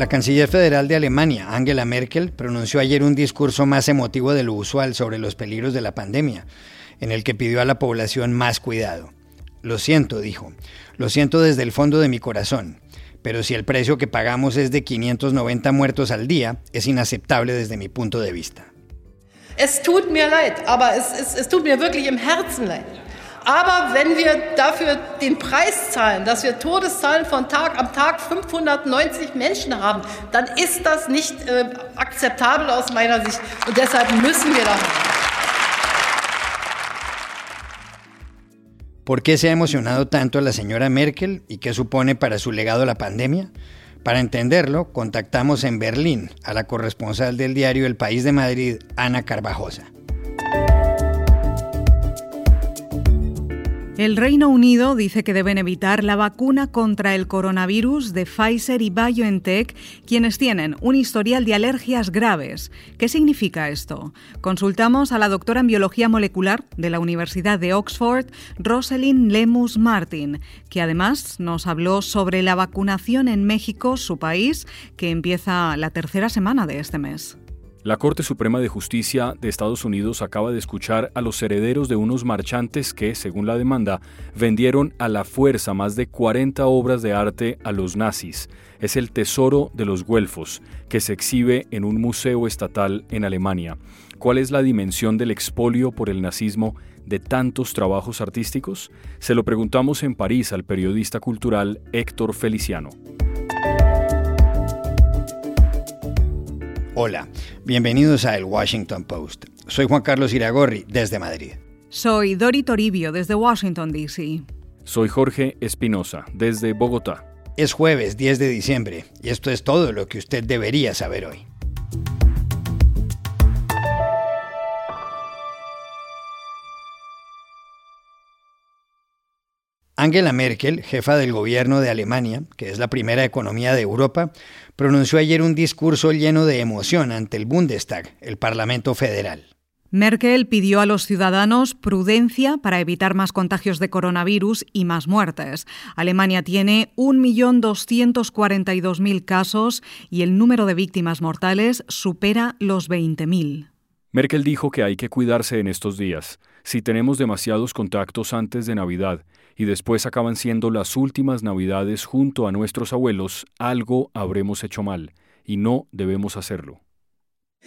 La canciller federal de Alemania, Angela Merkel, pronunció ayer un discurso más emotivo de lo usual sobre los peligros de la pandemia, en el que pidió a la población más cuidado. Lo siento, dijo, lo siento desde el fondo de mi corazón, pero si el precio que pagamos es de 590 muertos al día, es inaceptable desde mi punto de vista. Es tut mir leid, aber es, tut mir wirklich im Herzen leid. Aber wenn wir dafür den Preis zahlen, dass wir Todeszahlen von Tag am Tag 590 Menschen haben, dann ist das nicht äh, akzeptabel aus meiner Sicht. Und deshalb müssen wir da. ¿Por qué se ha emocionado tanto la señora Merkel y qué supone para su legado la pandemia? Para entenderlo, contactamos en Berlín a la corresponsal del diario El País de Madrid, Ana Carvajosa. El Reino Unido dice que deben evitar la vacuna contra el coronavirus de Pfizer y BioNTech, quienes tienen un historial de alergias graves. ¿Qué significa esto? Consultamos a la doctora en biología molecular de la Universidad de Oxford, Rosalind Lemus Martin, que además nos habló sobre la vacunación en México, su país, que empieza la tercera semana de este mes. La Corte Suprema de Justicia de Estados Unidos acaba de escuchar a los herederos de unos marchantes que, según la demanda, vendieron a la fuerza más de 40 obras de arte a los nazis. Es el tesoro de los Güelfos, que se exhibe en un museo estatal en Alemania. ¿Cuál es la dimensión del expolio por el nazismo de tantos trabajos artísticos? Se lo preguntamos en París al periodista cultural Héctor Feliciano. Hola, bienvenidos a El Washington Post. Soy Juan Carlos Iragorri, desde Madrid. Soy Dori Toribio, desde Washington, D.C. Soy Jorge Espinosa, desde Bogotá. Es jueves 10 de diciembre y esto es todo lo que usted debería saber hoy. Angela Merkel, jefa del gobierno de Alemania, que es la primera economía de Europa, pronunció ayer un discurso lleno de emoción ante el Bundestag, el Parlamento Federal. Merkel pidió a los ciudadanos prudencia para evitar más contagios de coronavirus y más muertes. Alemania tiene 1.242.000 casos y el número de víctimas mortales supera los 20.000. Merkel dijo que hay que cuidarse en estos días. Si tenemos demasiados contactos antes de Navidad y después acaban siendo las últimas Navidades junto a nuestros abuelos, algo habremos hecho mal y no debemos hacerlo.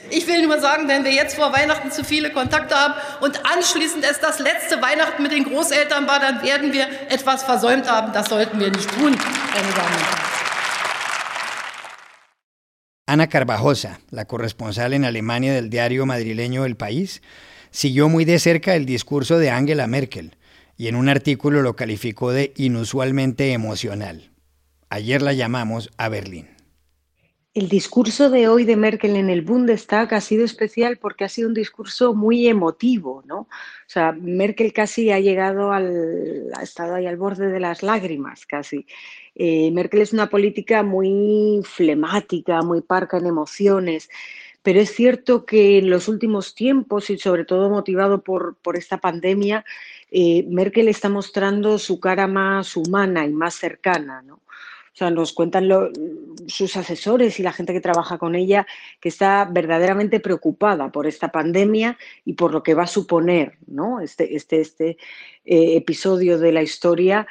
Ich will nur sagen, wenn wir jetzt vor Weihnachten zu viele Kontakte haben und anschließend es das letzte Weihnachten mit den Großeltern war, dann werden wir etwas versäumt haben. Das sollten wir nicht tun, meine Damen und Herren. Ana Carvajosa, la corresponsal en Alemania del diario madrileño El País, siguió muy de cerca el discurso de Angela Merkel y en un artículo lo calificó de inusualmente emocional. Ayer la llamamos a Berlín. El discurso de hoy de Merkel en el Bundestag ha sido especial porque ha sido un discurso muy emotivo, ¿no? O sea, Merkel casi ha llegado al, ha estado ahí al borde de las lágrimas, casi. Eh, Merkel es una política muy flemática, muy parca en emociones, pero es cierto que en los últimos tiempos y sobre todo motivado por, por esta pandemia, eh, Merkel está mostrando su cara más humana y más cercana, ¿no? O sea, nos cuentan sus asesores y la gente que trabaja con ella que está verdaderamente preocupada por esta pandemia y por lo que va a suponer ¿no? este, este, este eh, episodio de la historia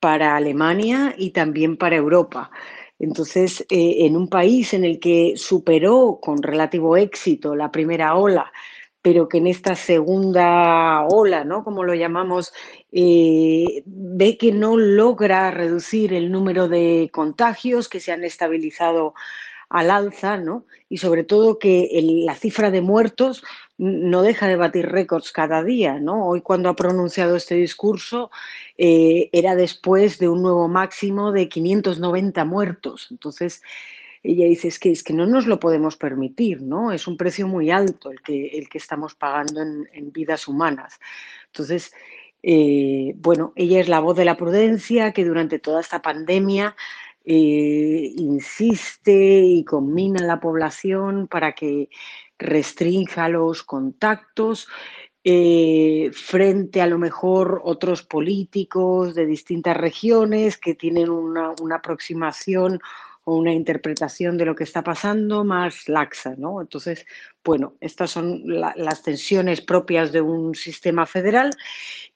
para Alemania y también para Europa. Entonces, eh, en un país en el que superó con relativo éxito la primera ola pero que en esta segunda ola, ¿no? Como lo llamamos, eh, ve que no logra reducir el número de contagios que se han estabilizado al alza, ¿no? Y sobre todo que la cifra de muertos no deja de batir récords cada día, ¿no? Hoy cuando ha pronunciado este discurso eh, era después de un nuevo máximo de 590 muertos. Entonces, ella dice, es que, es que no nos lo podemos permitir, ¿no? Es un precio muy alto el que, el que estamos pagando en, vidas humanas. Entonces, eh, bueno, ella es la voz de la prudencia que durante toda esta pandemia eh, insiste y combina a la población para que restrinja los contactos. Eh, frente a lo mejor otros políticos de distintas regiones que tienen una, una aproximación o una interpretación de lo que está pasando más laxa, ¿no? Entonces, bueno, estas son las tensiones propias de un sistema federal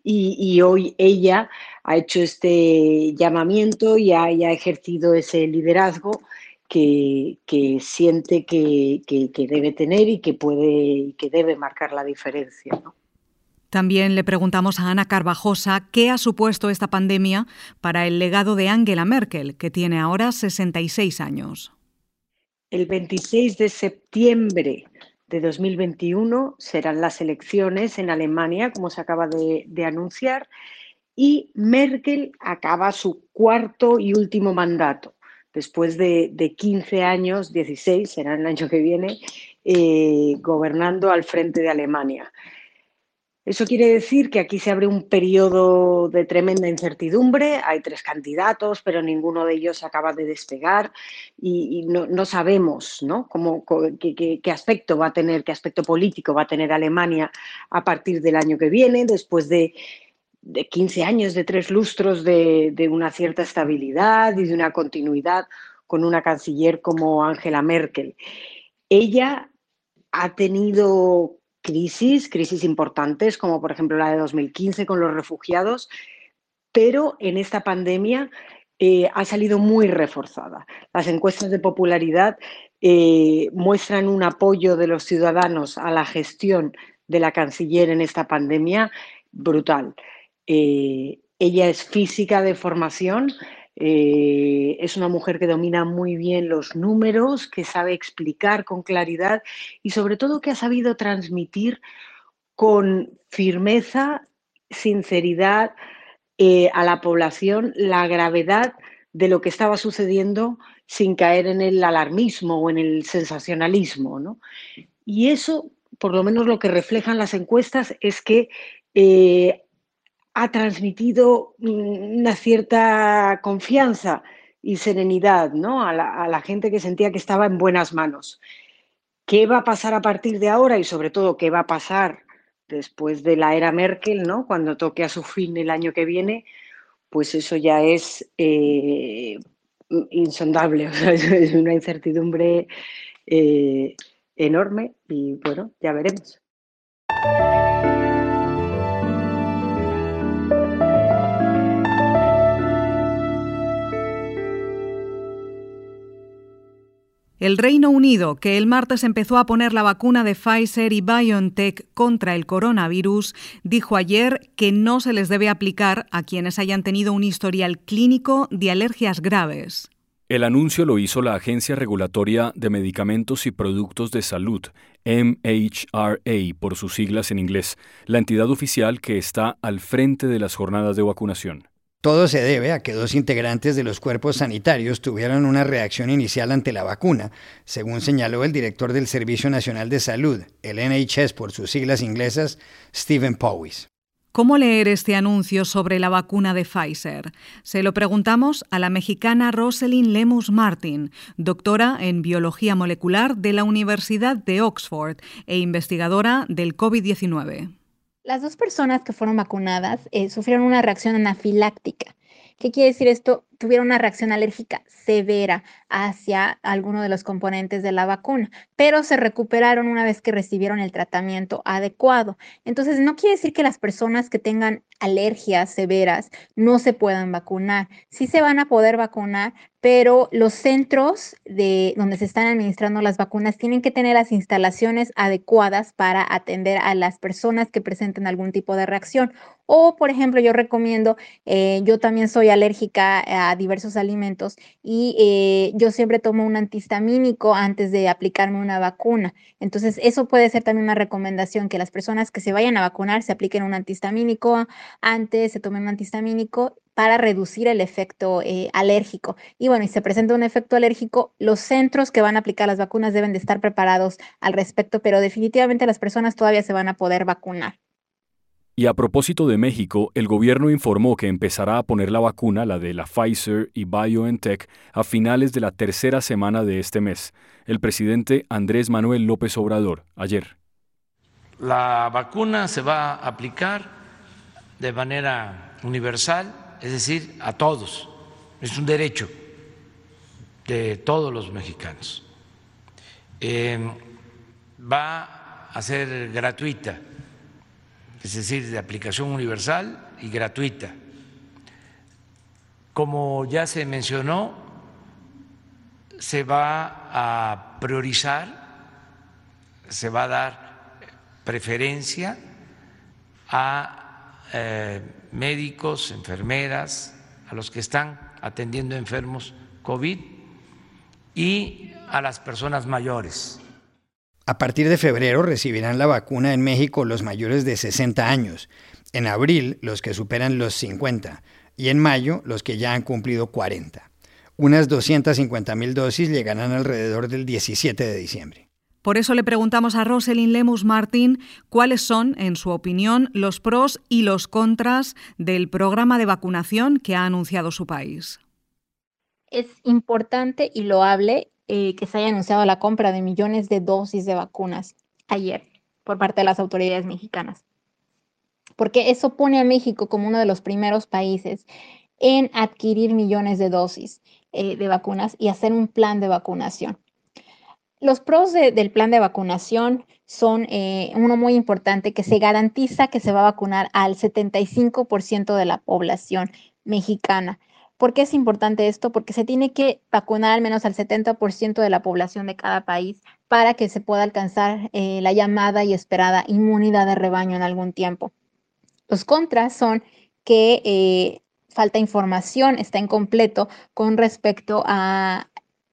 y, hoy ella ha hecho este llamamiento y ha, ejercido ese liderazgo que, siente que, debe tener y que puede que debe marcar la diferencia. También le preguntamos a Ana Carvajosa qué ha supuesto esta pandemia para el legado de Angela Merkel, que tiene ahora 66 años. El 26 de septiembre de 2021 serán las elecciones en Alemania, como se acaba de, anunciar, y Merkel acaba su cuarto y último mandato. Después de, 15 años, 16 será el año que viene, eh, gobernando al frente de Alemania. Eso quiere decir que aquí se abre un periodo de tremenda incertidumbre. Hay tres candidatos, pero ninguno de ellos acaba de despegar y, no, sabemos Cómo, qué, aspecto va a tener, qué aspecto político va a tener Alemania a partir del año que viene, después de, 15 años, de tres lustros de, de una cierta estabilidad y de una continuidad con una canciller como Angela Merkel. Ella ha tenido crisis, crisis importantes, como por ejemplo la de 2015 con los refugiados, pero en esta pandemia eh, ha salido muy reforzada. Las encuestas de popularidad eh, muestran un apoyo de los ciudadanos a la gestión de la canciller en esta pandemia brutal. Eh, ella es física de formación, eh, es una mujer que domina muy bien los números, que sabe explicar con claridad y sobre todo que ha sabido transmitir con firmeza, sinceridad eh, a la población la gravedad de lo que estaba sucediendo sin caer en el alarmismo o en el sensacionalismo. Y eso, por lo menos lo que reflejan las encuestas, es que eh, ha transmitido una cierta confianza y serenidad ¿no? a, la, gente que sentía que estaba en buenas manos. ¿Qué va a pasar a partir de ahora y sobre todo qué va a pasar después de la era Merkel, ¿no? cuando toque a su fin el año que viene? Pues eso ya es eh, insondable, es una incertidumbre eh, enorme y bueno, ya veremos. El Reino Unido, que el martes empezó a poner la vacuna de Pfizer y BioNTech contra el coronavirus, dijo ayer que no se les debe aplicar a quienes hayan tenido un historial clínico de alergias graves. El anuncio lo hizo la Agencia Regulatoria de Medicamentos y Productos de Salud, MHRA por sus siglas en inglés, la entidad oficial que está al frente de las jornadas de vacunación. Todo se debe a que dos integrantes de los cuerpos sanitarios tuvieron una reacción inicial ante la vacuna, según señaló el director del Servicio Nacional de Salud, el NHS por sus siglas inglesas, Stephen Powys. ¿Cómo leer este anuncio sobre la vacuna de Pfizer? Se lo preguntamos a la mexicana Rosalind Lemus Martin, doctora en biología molecular de la Universidad de Oxford e investigadora del COVID-19. Las dos personas que fueron vacunadas eh, sufrieron una reacción anafiláctica. ¿Qué quiere decir esto? Tuvieron una reacción alérgica severa hacia alguno de los componentes de la vacuna, pero se recuperaron una vez que recibieron el tratamiento adecuado. Entonces, no quiere decir que las personas que tengan alergias severas no se puedan vacunar. Sí se van a poder vacunar, pero los centros de donde se están administrando las vacunas tienen que tener las instalaciones adecuadas para atender a las personas que presenten algún tipo de reacción. O, por ejemplo, yo recomiendo, eh, yo también soy alérgica a diversos alimentos y eh, yo siempre tomo un antihistamínico antes de aplicarme una vacuna. Entonces, eso puede ser también una recomendación, que las personas que se vayan a vacunar se apliquen un antihistamínico antes, se tomen un antihistamínico para reducir el efecto eh, alérgico. Y bueno, y se presenta un efecto alérgico, los centros que van a aplicar las vacunas deben de estar preparados al respecto, pero definitivamente las personas todavía se van a poder vacunar. Y a propósito de México, el gobierno informó que empezará a poner la vacuna, la de la Pfizer y BioNTech, a finales de la tercera semana de este mes. El presidente Andrés Manuel López Obrador, ayer. La vacuna se va a aplicar de manera universal es decir, a todos. Es un derecho de todos los mexicanos. Em, va a ser gratuita, es decir, de aplicación universal y gratuita. Como ya se mencionó, se va a priorizar, se va a dar preferencia a eh, médicos, enfermeras, a los que están atendiendo enfermos COVID y a las personas mayores. A partir de febrero recibirán la vacuna en México los mayores de 60 años, en abril los que superan los 50 y en mayo los que ya han cumplido 40. Unas 250 mil dosis llegarán alrededor del 17 de diciembre. Por eso le preguntamos a Rosalind Lemus Martín cuáles son, en su opinión, los pros y los contras del programa de vacunación que ha anunciado su país. Es importante y loable eh, que se haya anunciado la compra de millones de dosis de vacunas ayer por parte de las autoridades mexicanas, porque eso pone a México como uno de los primeros países en adquirir millones de dosis eh, de vacunas y hacer un plan de vacunación. Los pros del plan de vacunación son eh, uno muy importante que se garantiza que se va a vacunar al 75% de la población mexicana. ¿Por qué es importante esto? Porque se tiene que vacunar al menos al 70% de la población de cada país para que se pueda alcanzar eh, la llamada y esperada inmunidad de rebaño en algún tiempo. Los contras son que eh, falta información, está incompleto con respecto a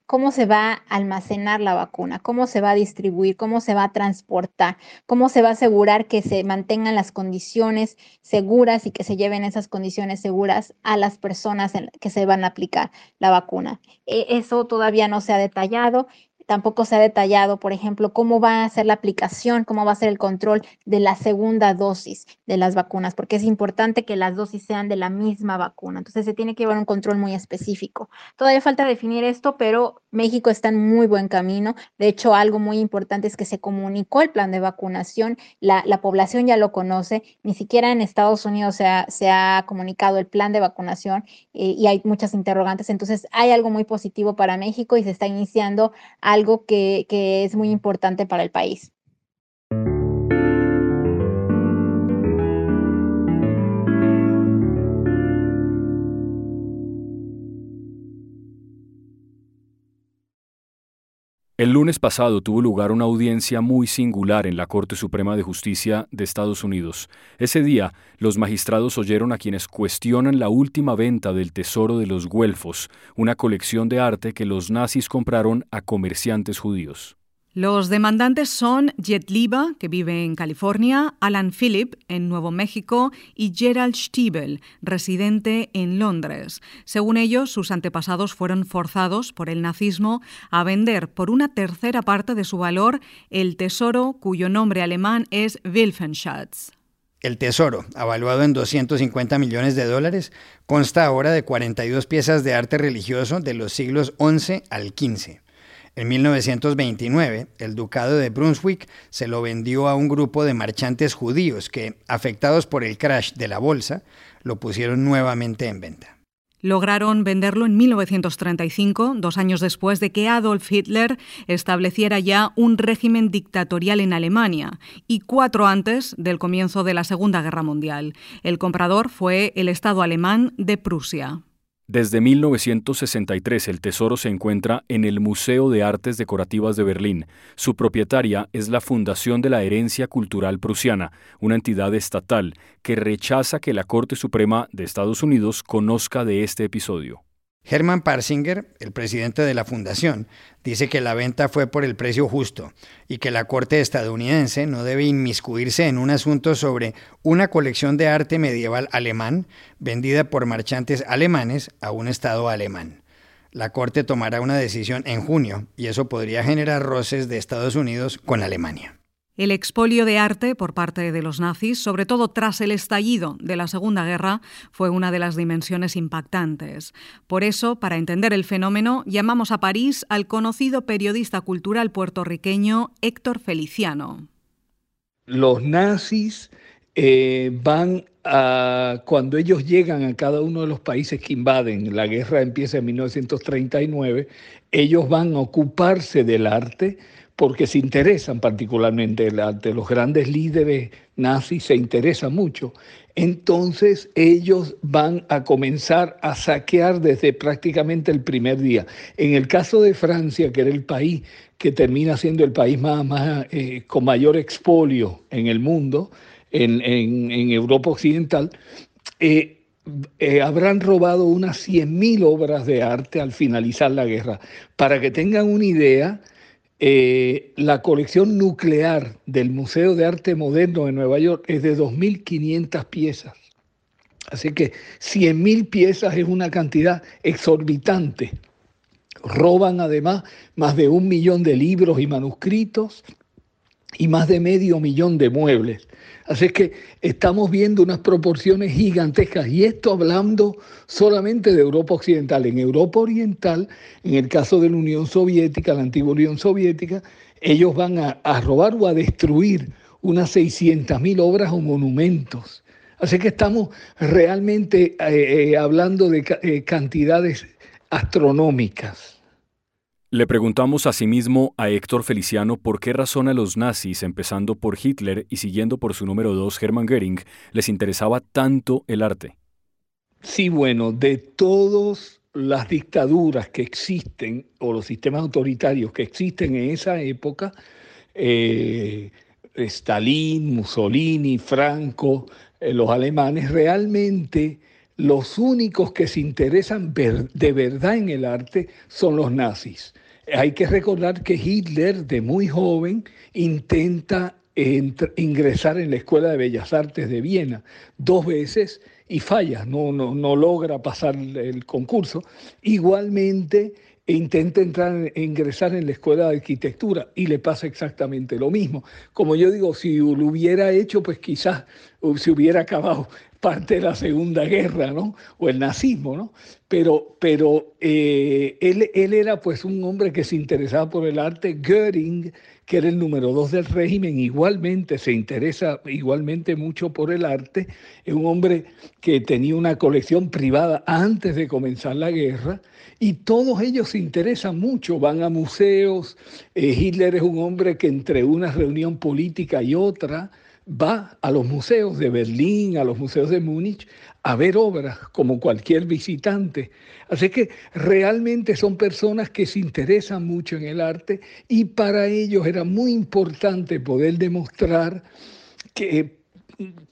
cómo se va a almacenar la vacuna, cómo se va a distribuir, cómo se va a transportar, cómo se va a asegurar que se mantengan las condiciones seguras y que se lleven esas condiciones seguras a las personas que se van a aplicar la vacuna. E, eso todavía no se ha detallado Tampoco se ha detallado, por ejemplo, cómo va a ser la aplicación, cómo va a ser el control de la segunda dosis de las vacunas, porque es importante que las dosis sean de la misma vacuna. Entonces se tiene que llevar un control muy específico. Todavía falta definir esto, pero México está en muy buen camino. De hecho, algo muy importante es que se comunicó el plan de vacunación, la, población ya lo conoce, ni siquiera en Estados Unidos se ha, comunicado el plan de vacunación eh, y hay muchas interrogantes. Entonces hay algo muy positivo para México y se está iniciando a algo que, que es muy importante para el país. El lunes pasado tuvo lugar una audiencia muy singular en la Corte Suprema de Justicia de Estados Unidos. Ese día, los magistrados oyeron a quienes cuestionan la última venta del Tesoro de los Güelfos, una colección de arte que los nazis compraron a comerciantes judíos. Los demandantes son Jet Liba, que vive en California, Alan Phillip, en Nuevo México, y Gerald Stiebel, residente en Londres. Según ellos, sus antepasados fueron forzados por el nazismo a vender por una tercera parte de su valor el tesoro cuyo nombre alemán es Wilfenschatz. El tesoro, avaluado en 250 millones de dólares, consta ahora de 42 piezas de arte religioso de los siglos XI al XV. En 1929, el ducado de Brunswick se lo vendió a un grupo de marchantes judíos que, afectados por el crash de la bolsa, lo pusieron nuevamente en venta. Lograron venderlo en 1935, dos años después de que Adolf Hitler estableciera ya un régimen dictatorial en Alemania y cuatro antes del comienzo de la Segunda Guerra Mundial. El comprador fue el Estado alemán de Prusia. Desde 1963 el tesoro se encuentra en el Museo de Artes Decorativas de Berlín. Su propietaria es la Fundación de la Herencia Cultural Prusiana, una entidad estatal que rechaza que la Corte Suprema de Estados Unidos conozca de este episodio. Hermann Parsinger, el presidente de la fundación, dice que la venta fue por el precio justo y que la Corte estadounidense no debe inmiscuirse en un asunto sobre una colección de arte medieval alemán vendida por marchantes alemanes a un Estado alemán. La Corte tomará una decisión en junio y eso podría generar roces de Estados Unidos con Alemania. El expolio de arte por parte de los nazis, sobre todo tras el estallido de la Segunda Guerra, fue una de las dimensiones impactantes. Por eso, para entender el fenómeno, llamamos a París al conocido periodista cultural puertorriqueño Héctor Feliciano. Los nazis eh, van cuando ellos llegan a cada uno de los países que invaden, la guerra empieza en 1939, ellos van a ocuparse del arte porque se interesan particularmente el arte. Los grandes líderes nazis se interesan mucho. Entonces ellos van a comenzar a saquear desde prácticamente el primer día. En el caso de Francia, que era el país que termina siendo el país más, más eh, con mayor expolio en el mundo, en, Europa Occidental, eh, eh, habrán robado unas 100.000 obras de arte al finalizar la guerra. Para que tengan una idea, eh, la colección nuclear del Museo de Arte Moderno de Nueva York es de 2.500 piezas. Así que 100.000 piezas es una cantidad exorbitante. Roban además más de un millón de libros y manuscritos y más de medio millón de muebles. Así que estamos viendo unas proporciones gigantescas y esto hablando solamente de Europa Occidental. En Europa Oriental, en el caso de la Unión Soviética, la antigua Unión Soviética, ellos van a, robar o a destruir unas 600.000 obras o monumentos. Así que estamos realmente eh, eh, hablando de eh, cantidades astronómicas. Le preguntamos asimismo a Héctor Feliciano por qué razón a los nazis, empezando por Hitler y siguiendo por su número dos, Hermann Göring, les interesaba tanto el arte. Sí, bueno, de todas las dictaduras que existen o los sistemas autoritarios que existen en esa época, eh, Stalin, Mussolini, Franco, eh, los alemanes, realmente los únicos que se interesan de verdad en el arte son los nazis. Hay que recordar que Hitler, de muy joven, intenta ingresar en la Escuela de Bellas Artes de Viena dos veces y falla, no, no, no logra pasar el concurso. Igualmente intenta entrar, ingresar en la Escuela de Arquitectura y le pasa exactamente lo mismo. Como yo digo, si lo hubiera hecho, pues quizás se hubiera acabado parte de la Segunda Guerra, ¿no? O el nazismo, ¿no? Pero, pero eh, él, él, era pues un hombre que se interesaba por el arte. Göring, que era el número dos del régimen, igualmente se interesa igualmente mucho por el arte. Es un hombre que tenía una colección privada antes de comenzar la guerra y todos ellos se interesan mucho, van a museos. Eh, Hitler es un hombre que entre una reunión política y otra, va a los museos de Berlín, a los museos de Múnich, a ver obras como cualquier visitante. Así que realmente son personas que se interesan mucho en el arte y para ellos era muy importante poder demostrar que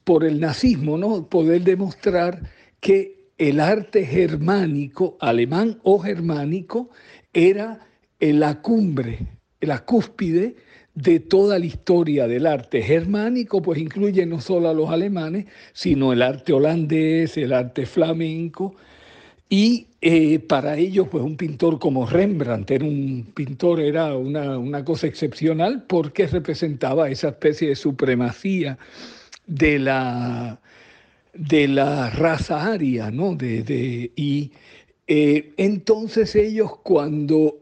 por el nazismo, ¿no? Poder demostrar que el arte germánico, alemán o germánico, era la cumbre, la cúspide de toda la historia del arte germánico, pues incluye no solo a los alemanes, sino el arte holandés, el arte flamenco, y eh, para ellos, pues un pintor como Rembrandt era un pintor, era una, cosa excepcional porque representaba esa especie de supremacía de la, de la raza aria, ¿no? De, y eh, entonces ellos cuando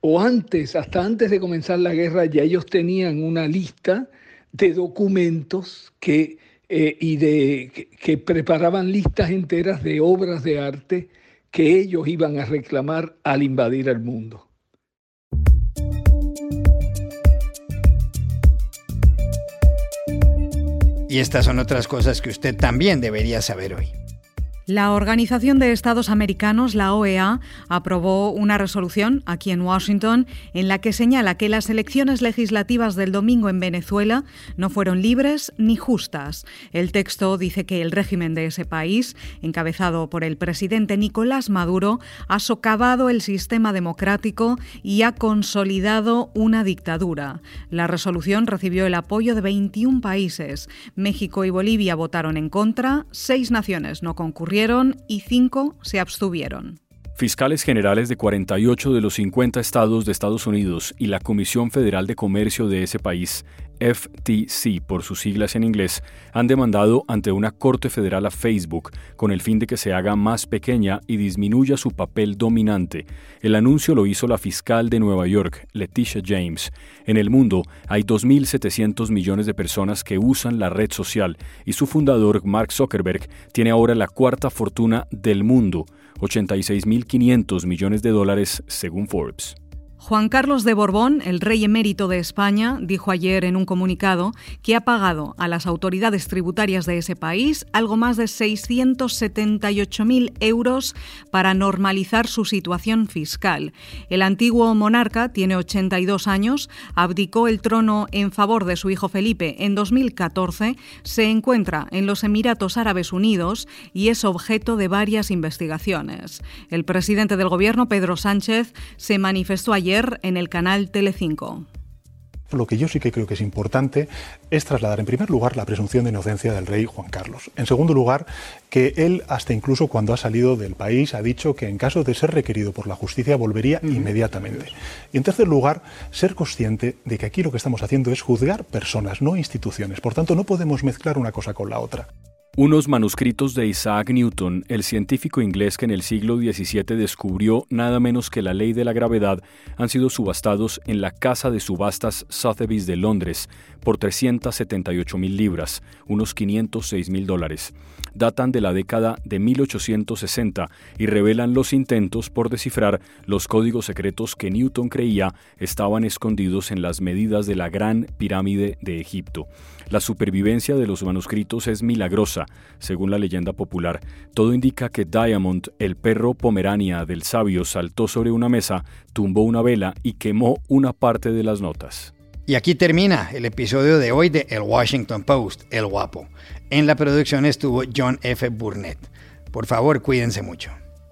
o antes, hasta antes de comenzar la guerra, ya ellos tenían una lista de documentos que, eh, y de, que, preparaban listas enteras de obras de arte que ellos iban a reclamar al invadir el mundo. Y estas son otras cosas que usted también debería saber hoy. La Organización de Estados Americanos, la OEA, aprobó una resolución aquí en Washington en la que señala que las elecciones legislativas del domingo en Venezuela no fueron libres ni justas. El texto dice que el régimen de ese país, encabezado por el presidente Nicolás Maduro, ha socavado el sistema democrático y ha consolidado una dictadura. La resolución recibió el apoyo de 21 países. México y Bolivia votaron en contra, seis naciones no concurrieron y cinco se abstuvieron. Fiscales generales de 48 de los 50 estados de Estados Unidos y la Comisión Federal de Comercio de ese país FTC por sus siglas en inglés, han demandado ante una corte federal a Facebook con el fin de que se haga más pequeña y disminuya su papel dominante. El anuncio lo hizo la fiscal de Nueva York, Leticia James. En el mundo hay 2.700 millones de personas que usan la red social y su fundador, Mark Zuckerberg, tiene ahora la cuarta fortuna del mundo, 86.500 millones de dólares según Forbes. Juan Carlos de Borbón, el rey emérito de España, dijo ayer en un comunicado que ha pagado a las autoridades tributarias de ese país algo más de 678.000 euros para normalizar su situación fiscal. El antiguo monarca tiene 82 años, abdicó el trono en favor de su hijo Felipe en 2014, se encuentra en los Emiratos Árabes Unidos y es objeto de varias investigaciones. El presidente del gobierno, Pedro Sánchez, se manifestó ayer en el canal Telecinco. Lo que yo sí que creo que es importante es trasladar, en primer lugar, la presunción de inocencia del rey Juan Carlos. En segundo lugar, que él, hasta incluso cuando ha salido del país, ha dicho que en caso de ser requerido por la justicia volvería inmediatamente. Y en tercer lugar, ser consciente de que aquí lo que estamos haciendo es juzgar personas, no instituciones. Por tanto, no podemos mezclar una cosa con la otra. Unos manuscritos de Isaac Newton, el científico inglés que en el siglo XVII descubrió nada menos que la ley de la gravedad, han sido subastados en la casa de subastas Sotheby's de Londres por 378 mil libras, unos 506 mil dólares. Datan de la década de 1860 y revelan los intentos por descifrar los códigos secretos que Newton creía estaban escondidos en las medidas de la Gran Pirámide de Egipto. La supervivencia de los manuscritos es milagrosa, según la leyenda popular. Todo indica que Diamond, el perro pomerania del sabio, saltó sobre una mesa, tumbó una vela y quemó una parte de las notas. Y aquí termina el episodio de hoy de El Washington Post, El Guapo. En la producción estuvo John F. Burnett. Por favor, cuídense mucho.